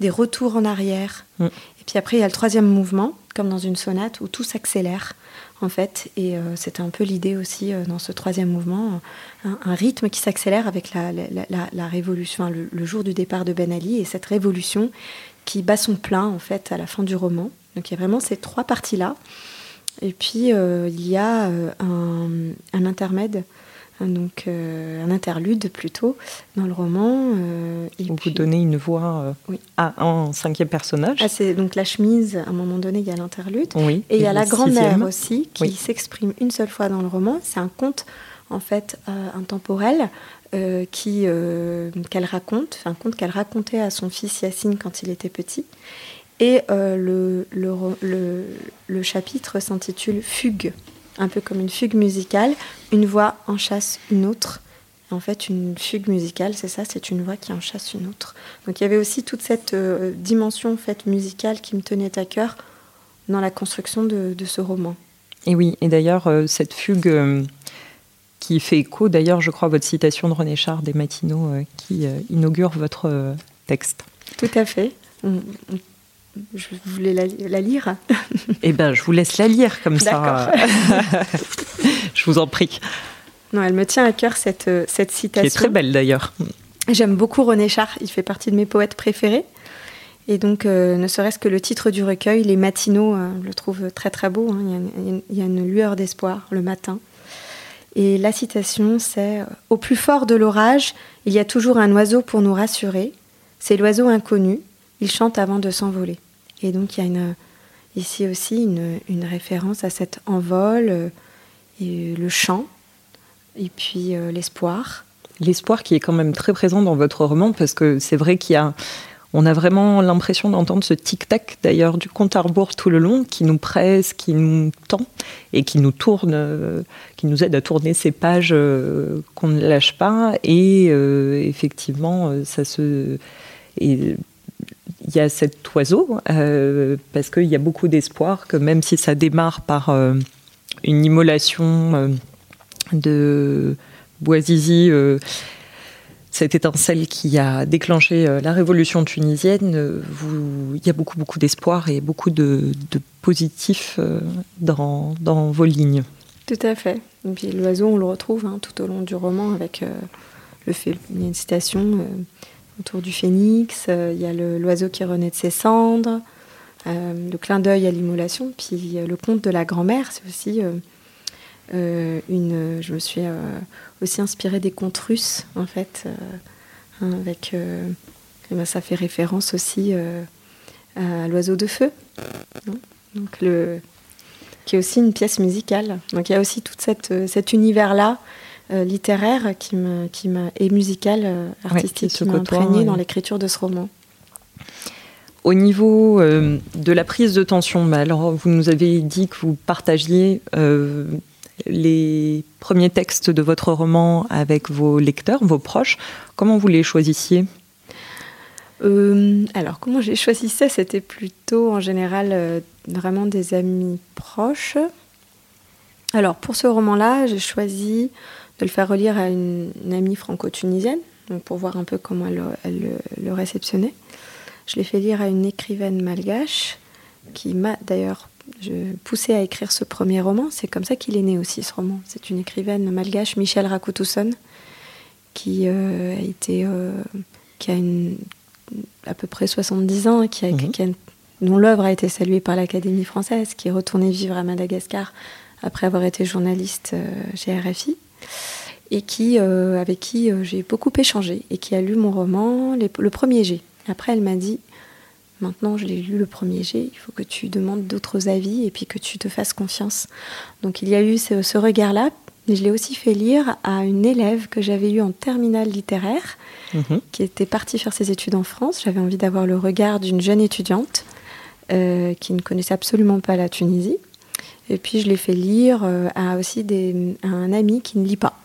des retours en arrière. Mm. Et puis après, il y a le troisième mouvement, comme dans une sonate, où tout s'accélère, en fait. Et euh, c'est un peu l'idée aussi euh, dans ce troisième mouvement, un, rythme qui s'accélère avec la, révolution, le, jour du départ de Ben Ali, et cette révolution qui bat son plein, en fait, à la fin du roman. Donc il y a vraiment ces trois parties-là. Et puis, euh, il y a un intermède donc euh, un interlude plutôt dans le roman. Euh, et vous donnez une voix euh, à un cinquième personnage. Ah, c'est donc la chemise. À un moment donné, il y a l'interlude. Oui, et il y a la grand-mère aussi qui s'exprime une seule fois dans le roman. C'est un conte en fait intemporel qui qu'elle raconte, un conte qu'elle racontait à son fils Yacine quand il était petit. Et le, le, le, le chapitre s'intitule Fugue un peu comme une fugue musicale. Une voix en chasse une autre. En fait, une fugue musicale, c'est ça, c'est une voix qui en chasse une autre. Donc il y avait aussi toute cette euh, dimension fait, musicale qui me tenait à cœur dans la construction de, ce roman. Et oui, et d'ailleurs, euh, cette fugue euh, qui fait écho, d'ailleurs, je crois, à votre citation de René Char des Matinaux qui inaugure votre texte. Tout à fait je voulais la, lire. Eh bien, je vous laisse la lire comme ça. je vous en prie. Non, elle me tient à cœur cette, cette citation. Qui est très belle d'ailleurs. J'aime beaucoup René Char, il fait partie de mes poètes préférés. Et donc, euh, ne serait-ce que le titre du recueil, Les Matinaux, euh, je le trouve très très beau. Hein. Il, y a une, lueur d'espoir le matin. Et la citation, c'est Au plus fort de l'orage, il y a toujours un oiseau pour nous rassurer. C'est l'oiseau inconnu, il chante avant de s'envoler. Et donc il y a une, ici aussi une, référence à cet envol, euh, et le chant, et puis euh, l'espoir. L'espoir qui est quand même très présent dans votre roman, parce que c'est vrai qu'il y a... On a vraiment l'impression d'entendre ce tic-tac d'ailleurs du compte à rebours tout le long qui nous presse, qui nous tend et qui nous tourne, euh, qui nous aide à tourner ces pages qu'on ne lâche pas. Et effectivement, ça se. Et il y a cet oiseau, euh, parce qu'il y a beaucoup d'espoir que même si ça démarre par euh, une immolation euh, de Bouazizi, cette étincelle qui a déclenché la révolution tunisienne, il y a beaucoup, beaucoup d'espoir et beaucoup de, de positif dans, vos lignes. Tout à fait. Et puis l'oiseau, on le retrouve hein, tout au long du roman avec le fait, une citation autour du phénix, euh, il y a l'oiseau qui renaît de ses cendres, euh, le clin d'œil à l'immolation, puis le conte de la grand-mère, c'est aussi euh, une. Je me suis aussi inspirée des contes russes, en fait, hein, avec. Eh ben, ça fait référence aussi à l'oiseau de feu, donc le, qui est aussi une pièce musicale. Donc il y a aussi tout cet univers-là euh, littéraire qui me, qui et musical, euh, artistique, qui m'a imprégné dans l'écriture de ce roman. Au niveau euh, de la prise de tension, bah, alors vous nous avez dit que vous partagiez les premiers textes de votre roman avec vos lecteurs, vos proches. Comment vous les choisissiez? Alors, comment j'ai choisi ça C'était plutôt en général vraiment des amis proches. Alors, pour ce roman-là, j'ai choisi de le faire relire à une, amie franco-tunisienne, pour voir un peu comment elle, le réceptionnait. Je l'ai fait lire à une écrivaine malgache qui m'a d'ailleurs poussé à écrire ce premier roman. C'est comme ça qu'il est né aussi, ce roman. C'est une écrivaine malgache, Michel Rakoutousson, qui euh, a été, euh, qui a une, à peu près 70 ans, qui mhm. dont l'œuvre a été saluée par l'Académie française, qui est retournée vivre à Madagascar après avoir été journaliste euh, chez RFI et qui, euh, avec qui euh, j'ai beaucoup échangé et qui a lu mon roman, le premier jet. Après, elle m'a dit Maintenant, je l'ai lu le premier jet, il faut que tu demandes d'autres avis et puis que tu te fasses confiance. Donc, il y a eu ce, regard-là. Mais je l'ai aussi fait lire à une élève que j'avais eue en terminale littéraire, mhm. qui était partie faire ses études en France. J'avais envie d'avoir le regard d'une jeune étudiante euh, qui ne connaissait absolument pas la Tunisie. Et puis je l'ai fait lire à aussi des, à un ami qui ne lit pas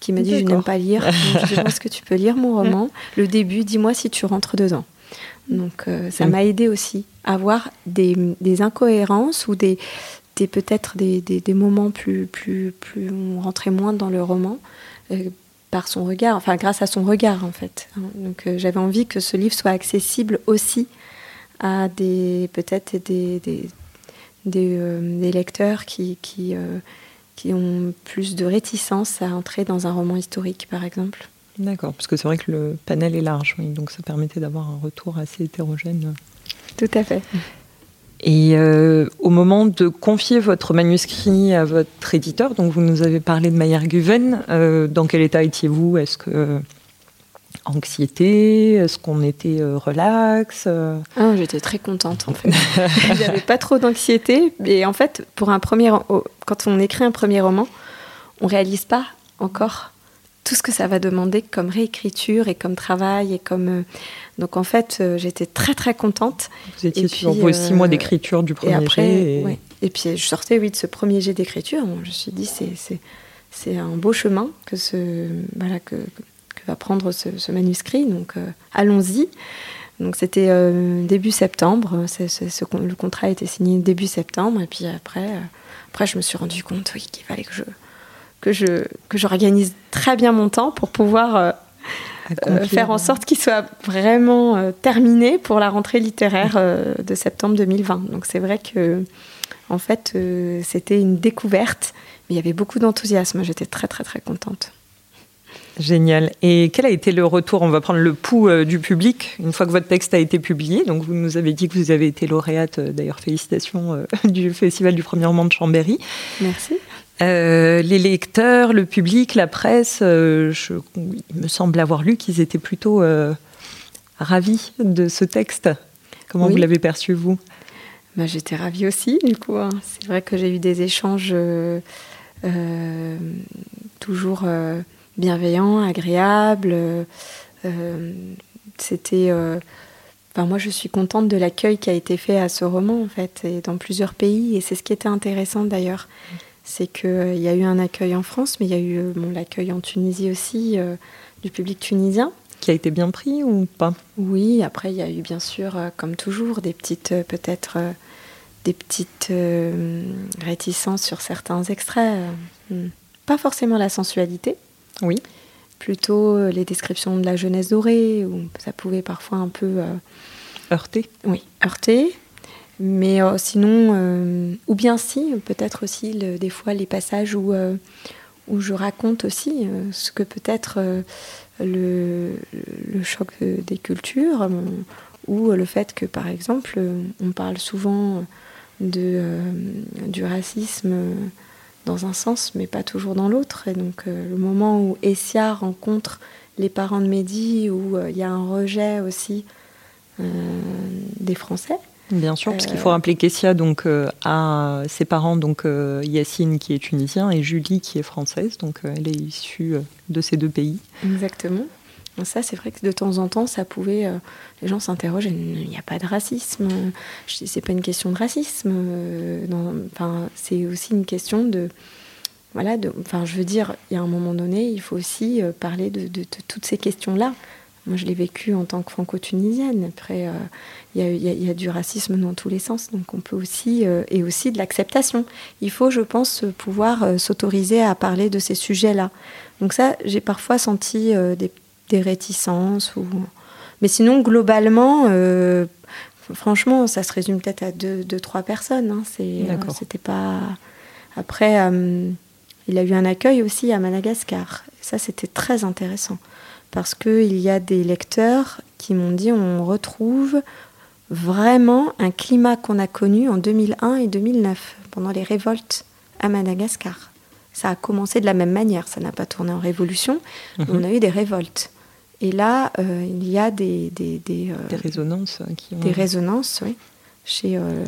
qui m'a dit je n'aime pas lire. je pense que tu peux lire mon roman? Le début, dis-moi si tu rentres dedans. Donc ça m'a aidé aussi à voir des, des incohérences ou des, des peut-être des, des, moments plus, plus, plus, on rentrait moins dans le roman par son regard, enfin grâce à son regard en fait. Hein. Donc j'avais envie que ce livre soit accessible aussi à des peut-être des, des, des, lecteurs qui, qui, qui ont plus de réticence à entrer dans un roman historique, par exemple. D'accord, parce que c'est vrai que le panel est large, donc ça permettait d'avoir un retour assez hétérogène. Tout à fait. Et euh, au moment de confier votre manuscrit à votre éditeur, donc vous nous avez parlé de Mayer Guven, euh, dans quel état étiez-vous? Est-ce que anxiété Est-ce qu'on était euh, relax euh? ah, J'étais très contente en fait. Avait pas trop d'anxiété. Et en fait, pour un premier, quand on écrit un premier roman, on réalise pas encore tout ce que ça va demander comme réécriture et comme travail et comme euh, donc en fait j'étais très très contente. Vous étiez sur vos six mois d'écriture du premier et après, jet. Et... puis je sortais oui de ce premier jet d'écriture. je me suis dit c'est c'est un beau chemin que ce voilà que va prendre ce, manuscrit. Donc euh, allons-y. Donc c'était euh, début septembre. le contrat a été signé début septembre. Et puis après, euh, après je me suis rendu compte qu'il fallait que je que je que j'organise très bien mon temps pour pouvoir faire en sorte qu'il soit vraiment terminé pour la rentrée littéraire de septembre 2020. Donc c'est vrai que en fait c'était une découverte, mais il y avait beaucoup d'enthousiasme. J'étais très très très contente. Génial. Et quel a été le retour On va prendre le pouls euh, du public une fois que votre texte a été publié? Donc, vous nous avez dit que vous avez été lauréate, euh, d'ailleurs, félicitations, euh, du Festival du premier roman de Chambéry. Merci. les lecteurs, le public, la presse, je, il me semble avoir lu qu'ils étaient plutôt ravis de ce texte. Comment vous l'avez perçu, vous? Bah, J'étais ravie aussi, du coup. Hein. C'est vrai que j'ai eu des échanges toujours bienveillant, agréable. Euh, euh, c'était. Euh, enfin, moi, je suis contente de l'accueil qui a été fait à ce roman, en fait, et dans plusieurs pays. Et c'est ce qui était intéressant d'ailleurs. C'est qu'il y a eu un accueil en France, mais il y a eu bon, l'accueil en Tunisie aussi, du public tunisien. Qui a été bien pris ou pas? Oui, après, il y a eu bien sûr, comme toujours, des petites, peut-être, des petites réticences sur certains extraits. Pas forcément la sensualité, oui. Plutôt euh, les descriptions de la jeunesse dorée, où ça pouvait parfois un peu... Euh, heurter Oui, heurter. Mais euh, sinon, ou bien si, peut-être aussi des fois les passages où, où je raconte aussi ce que peut-être le, le, choc des cultures, ou le fait que par exemple, on parle souvent de, du racisme dans un sens, mais pas toujours dans l'autre. Et donc, euh, le moment où Essia rencontre les parents de Mehdi, où euh, il y a un rejet aussi euh, des Français. Bien sûr, parce qu'il faut rappeler qu'Essia donc a ses parents donc Yacine qui est tunisien et Julie qui est française, donc elle est issue de ces deux pays. Exactement. Ça, c'est vrai que de temps en temps, ça pouvait. Euh, les gens s'interrogent. Il n'y a pas de racisme. C'est pas une question de racisme. Euh, enfin, c'est aussi une question de. Voilà. enfin, je veux dire, il y a un moment donné, il faut aussi euh, parler de, toutes ces questions-là. Moi, je l'ai vécu en tant que franco-tunisienne. Après, il y, a du racisme dans tous les sens. Donc, on peut aussi. et aussi de l'acceptation. Il faut, je pense, pouvoir s'autoriser à parler de ces sujets-là. Donc, ça, j'ai parfois senti des des réticences. Ou... Mais sinon, globalement, euh, franchement, ça se résume peut-être à deux, deux, trois personnes. Hein. Euh, c'était pas. Après, euh, il a eu un accueil aussi à Madagascar. Ça, c'était très intéressant. Parce qu'il y a des lecteurs qui m'ont dit on retrouve vraiment un climat qu'on a connu en 2001 et 2009, pendant les révoltes à Madagascar. Ça a commencé de la même manière, ça n'a pas tourné en révolution, mhm. on a eu des révoltes. Et là, euh, il y a des, des, des, euh, résonances. Qui Des résonances, oui, chez, euh,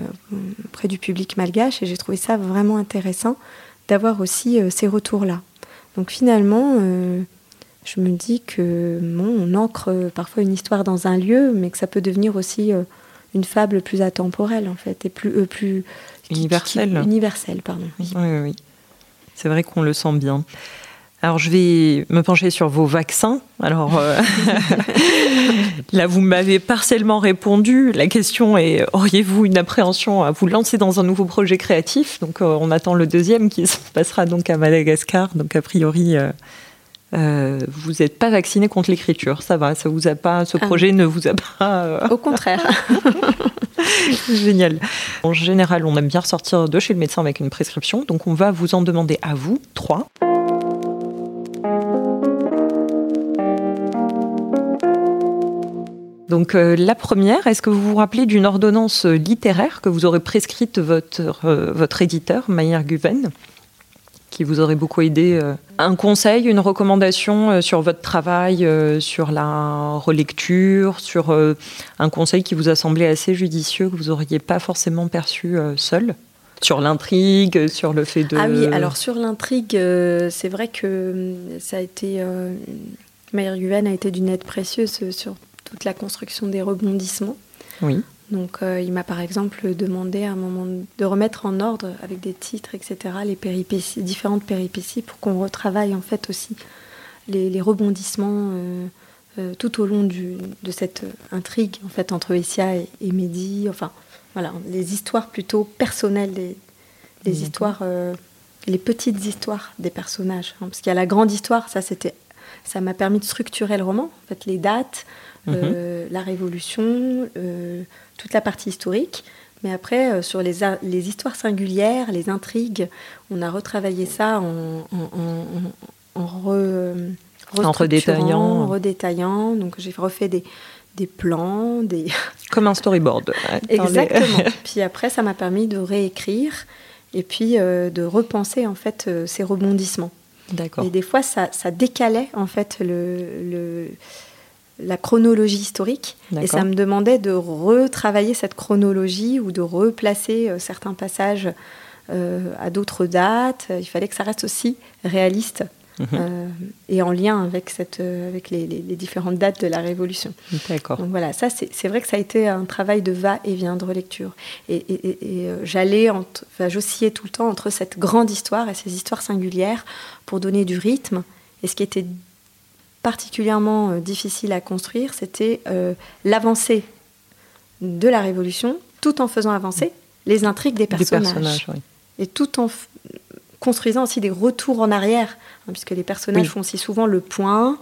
près du public malgache. Et j'ai trouvé ça vraiment intéressant d'avoir aussi ces retours-là. Donc finalement, je me dis que bon, on ancre parfois une histoire dans un lieu, mais que ça peut devenir aussi une fable plus atemporelle, en fait, et plus... plus universelle. universelle, pardon. Oui, oui, oui. C'est vrai qu'on le sent bien. Alors je vais me pencher sur vos vaccins. Alors euh, là, vous m'avez partiellement répondu. La question est auriez-vous une appréhension à vous lancer dans un nouveau projet créatif? Donc euh, on attend le deuxième qui se passera donc à Madagascar. Donc a priori, euh, vous n'êtes pas vacciné contre l'écriture. Ça va, ça vous a pas. Ce ah projet ne vous a pas. Au contraire. Génial. En général, on aime bien ressortir de chez le médecin avec une prescription. Donc on va vous en demander à vous trois. Donc euh, la première, est-ce que vous vous rappelez d'une ordonnance littéraire que vous aurez prescrite votre, euh, votre éditeur, Mayer Guven, qui vous aurait beaucoup aidé euh, Un conseil, une recommandation sur votre travail, sur la relecture, sur un conseil qui vous a semblé assez judicieux, que vous n'auriez pas forcément perçu seul? Sur l'intrigue, sur le fait de... Ah oui, alors sur l'intrigue, c'est vrai que ça a été... Mayer Guven a été d'une aide précieuse sur toute la construction des rebondissements. Oui. Donc euh, il m'a par exemple demandé à un moment de remettre en ordre avec des titres, etc., les péripéties, différentes péripéties pour qu'on retravaille en fait aussi les, rebondissements euh, euh, tout au long du, de cette intrigue en fait entre Essia et, Mehdi. Enfin voilà, les histoires plutôt personnelles, les, les histoires, les petites histoires des personnages. Hein. parce qu'il y a la grande histoire, ça c'était, ça m'a permis de structurer le roman, en fait les dates euh, la Révolution, euh, toute la partie historique. Mais après, euh, sur les, les, histoires singulières, les intrigues, on a retravaillé ça en, en, en, redétaillant. redétaillant. Donc j'ai refait des, des plans, des... Comme un storyboard. Exactement. puis après, ça m'a permis de réécrire et puis de repenser en fait ces rebondissements. D'accord. Et des fois, ça, ça décalait en fait le, le la chronologie historique et ça me demandait de retravailler cette chronologie ou de replacer euh, certains passages euh, à d'autres dates. Il fallait que ça reste aussi réaliste mhm. euh, et en lien avec, cette, avec les, différentes dates de la Révolution. D'accord. Donc voilà, ça c'est vrai que ça a été un travail de va-et-vient de relecture. Et, et j'allais, enfin, j'oscillais tout le temps entre cette grande histoire et ces histoires singulières pour donner du rythme. Et ce qui était particulièrement euh, difficile à construire, c'était euh, l'avancée de la Révolution, tout en faisant avancer les intrigues des personnages. Et tout en construisant aussi des retours en arrière, hein, puisque les personnages font si souvent le point.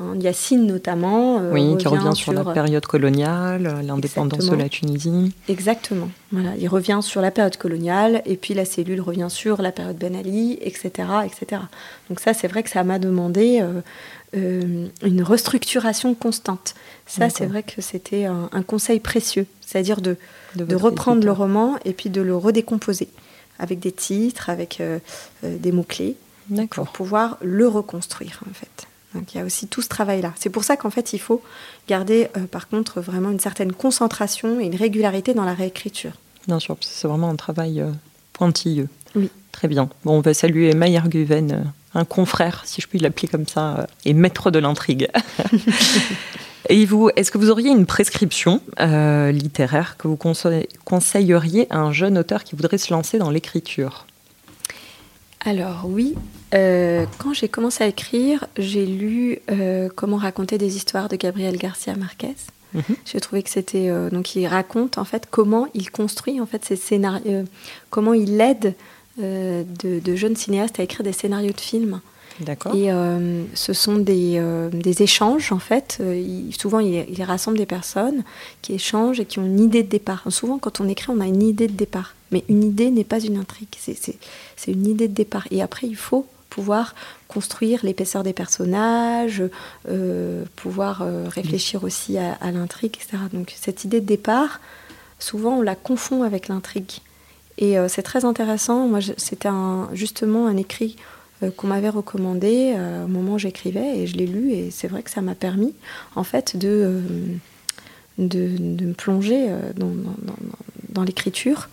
Hein, Yacine notamment. Euh, oui, qui revient sur, la période coloniale, l'indépendance de la Tunisie. Exactement. Voilà, il revient sur la période coloniale, et puis la cellule revient sur la période Ben Ali, etc. etc. Donc ça, c'est vrai que ça m'a demandé euh, une restructuration constante. Ça, c'est vrai que c'était un, conseil précieux, c'est-à-dire de, de, reprendre le roman et puis de le redécomposer avec des titres, avec euh, euh, des mots-clés, pour pouvoir le reconstruire en fait. Donc il y a aussi tout ce travail-là. C'est pour ça qu'en fait il faut garder par contre vraiment une certaine concentration et une régularité dans la réécriture. Bien sûr, c'est vraiment un travail pointilleux. Oui. Très bien. Bon, on va saluer Mayer Guven un confrère, si je puis l'appeler comme ça, euh, et maître de l'intrigue. et vous, est-ce que vous auriez une prescription euh, littéraire que vous conseilleriez à un jeune auteur qui voudrait se lancer dans l'écriture? Alors oui, euh, quand j'ai commencé à écrire, j'ai lu Comment raconter des histoires de Gabriel Garcia Marquez. Mhm. J'ai trouvé que c'était donc il raconte en fait comment il construit en fait ses scénarios, comment il aide euh, de, jeunes cinéastes à écrire des scénarios de films. D'accord. Et euh, ce sont des, euh, des, échanges, en fait. souvent, il, il, rassemble des personnes qui échangent et qui ont une idée de départ. Souvent, quand on écrit, on a une idée de départ. Mais une idée n'est pas une intrigue. C'est une idée de départ. Et après, il faut pouvoir construire l'épaisseur des personnages, pouvoir réfléchir aussi à, l'intrigue, etc. Donc, cette idée de départ, souvent, on la confond avec l'intrigue. Et euh, c'est très intéressant. Moi, c'était justement un écrit euh, qu'on m'avait recommandé euh, au moment où j'écrivais et je l'ai lu et c'est vrai que ça m'a permis en fait de, de, me plonger dans, dans, l'écriture.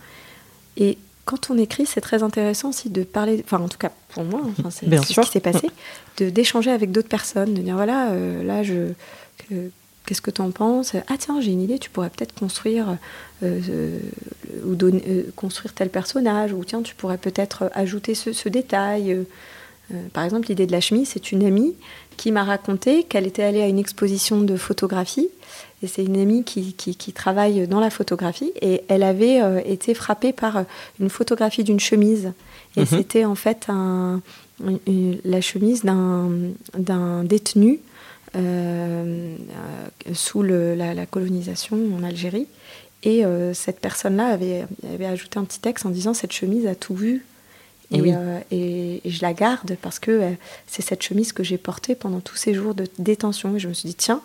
Et quand on écrit, c'est très intéressant aussi de parler, enfin en tout cas pour moi, enfin, c'est ce qui s'est passé, d'échanger avec d'autres personnes, de dire voilà, là je, Qu'est-ce que tu en penses? Ah tiens, j'ai une idée, tu pourrais peut-être construire euh, euh, ou donner, euh, construire tel personnage, ou tiens, tu pourrais peut-être ajouter ce, détail. par exemple, l'idée de la chemise, c'est une amie qui m'a raconté qu'elle était allée à une exposition de photographie. Et c'est une amie qui, qui, travaille dans la photographie. Et elle avait été frappée par une photographie d'une chemise. Et mhm. c'était en fait un, la chemise d'un détenu euh, sous la, colonisation en Algérie. Et euh, cette personne-là avait, avait, ajouté un petit texte en disant Cette chemise a tout vu. Et, euh, et, je la garde parce que c'est cette chemise que j'ai portée pendant tous ces jours de détention. Et je me suis dit Tiens,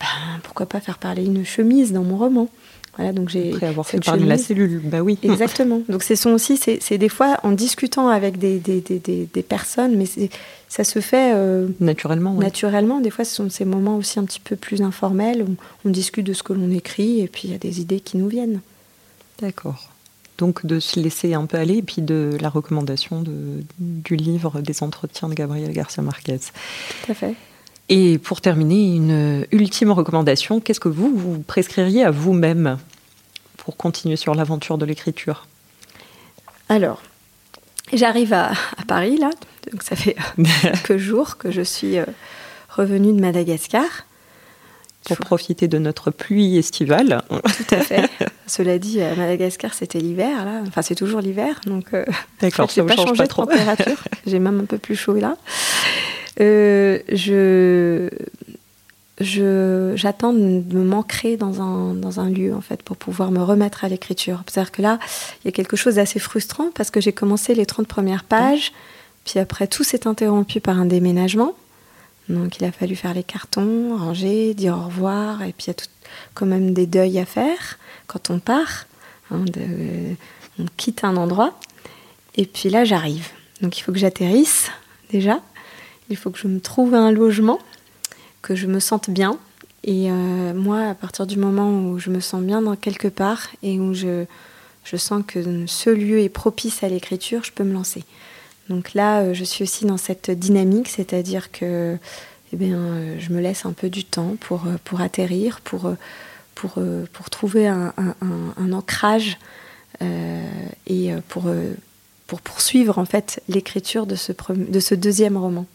ben, pourquoi pas faire parler une chemise dans mon roman voilà, donc j'ai Après avoir fait parler la cellule, bah oui. Exactement. Donc ce sont aussi, c'est des fois en discutant avec des, des, des, des personnes, mais ça se fait euh, naturellement. Naturellement, des fois ce sont ces moments aussi un petit peu plus informels où on discute de ce que l'on écrit et puis il y a des idées qui nous viennent. D'accord. Donc de se laisser un peu aller et puis de la recommandation de, du livre des entretiens de Gabriel Garcia Marquez. Tout à fait. Et pour terminer, une ultime recommandation, qu'est-ce que vous, vous prescririez à vous-même pour continuer sur l'aventure de l'écriture? Alors, j'arrive à, Paris, là, donc ça fait quelques jours que je suis euh, revenue de Madagascar. Pour profiter de notre pluie estivale. Tout à fait. Cela dit, à Madagascar, c'était l'hiver, là. Enfin, c'est toujours l'hiver, donc euh, D'accord, ça pas changé de température. J'ai même un peu plus chaud là. Euh, je j'attends de me manquer dans un, dans un lieu en fait pour pouvoir me remettre à l'écriture. C'est-à-dire que là, il y a quelque chose d'assez frustrant parce que j'ai commencé les 30 premières pages, puis après tout s'est interrompu par un déménagement. Donc il a fallu faire les cartons, ranger, dire au revoir, et puis il y a tout, quand même des deuils à faire quand on part. Hein, on quitte un endroit. Et puis là, j'arrive. Donc il faut que j'atterrisse déjà. Il faut que je me trouve un logement, que je me sente bien. Et euh, moi, à partir du moment où je me sens bien dans quelque part et où je, sens que ce lieu est propice à l'écriture, je peux me lancer. Donc là, euh, je suis aussi dans cette dynamique, c'est-à-dire que eh bien, euh, je me laisse un peu du temps pour, atterrir, pour, trouver un, ancrage et pour, pour poursuivre en fait l'écriture de ce deuxième roman.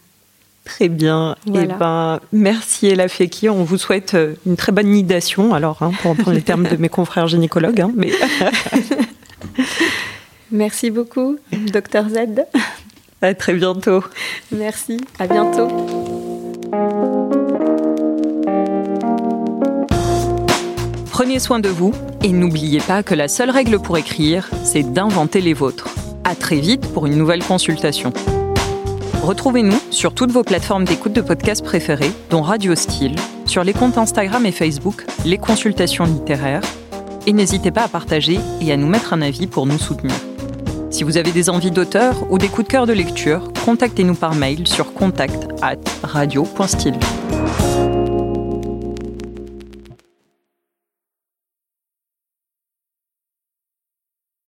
Très bien. Eh ben, merci Ella Feki. On vous souhaite euh, une très bonne nidation, alors, hein, pour reprendre les termes de mes confrères gynécologues. Hein, mais... merci beaucoup, docteur Z. À très bientôt. Merci. À bientôt. Prenez soin de vous et n'oubliez pas que la seule règle pour écrire, c'est d'inventer les vôtres. À très vite pour une nouvelle consultation. Retrouvez-nous sur toutes vos plateformes d'écoute de podcasts préférées, dont Radio Style, sur les comptes Instagram et Facebook, les consultations littéraires, et n'hésitez pas à partager et à nous mettre un avis pour nous soutenir. Si vous avez des envies d'auteur ou des coups de cœur de lecture, contactez-nous par mail sur contact radio.style.